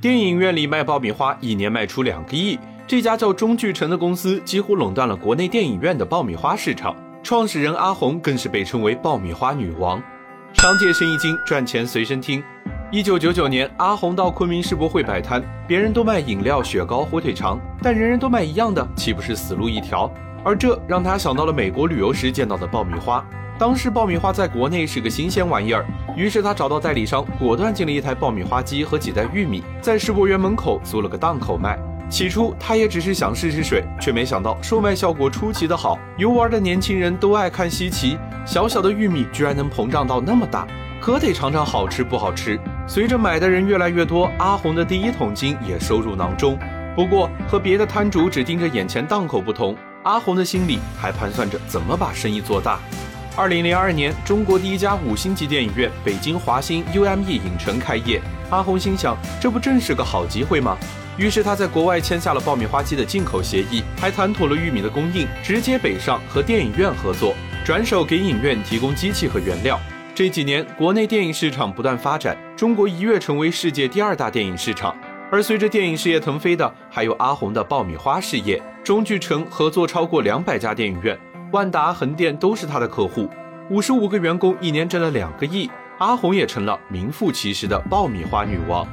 电影院里卖爆米花，一年卖出两个亿。这家叫中聚成的公司几乎垄断了国内电影院的爆米花市场。创始人阿红更是被称为爆米花女王。商界生意经，赚钱随身听。一九九九年，阿红到昆明世博会摆摊，别人都卖饮料、雪糕、火腿肠，但人人都卖一样的，岂不是死路一条？而这让他想到了美国旅游时见到的爆米花。当时爆米花在国内是个新鲜玩意儿，于是他找到代理商，果断进了一台爆米花机和几袋玉米，在世博园门口租了个档口卖。起初他也只是想试试水，却没想到售卖效果出奇的好，游玩的年轻人都爱看稀奇，小小的玉米居然能膨胀到那么大，可得尝尝好吃不好吃。随着买的人越来越多，阿红的第一桶金也收入囊中。不过和别的摊主只盯着眼前档口不同，阿红的心里还盘算着怎么把生意做大。二零零二年，中国第一家五星级电影院——北京华星 UME 影城开业。阿红心想，这不正是个好机会吗？于是他在国外签下了爆米花机的进口协议，还谈妥了玉米的供应，直接北上和电影院合作，转手给影院提供机器和原料。这几年，国内电影市场不断发展，中国一跃成为世界第二大电影市场。而随着电影事业腾飞的，还有阿红的爆米花事业。中聚城合作超过两百家电影院。万达、横店都是他的客户，五十五个员工，一年挣了两个亿。阿红也成了名副其实的爆米花女王。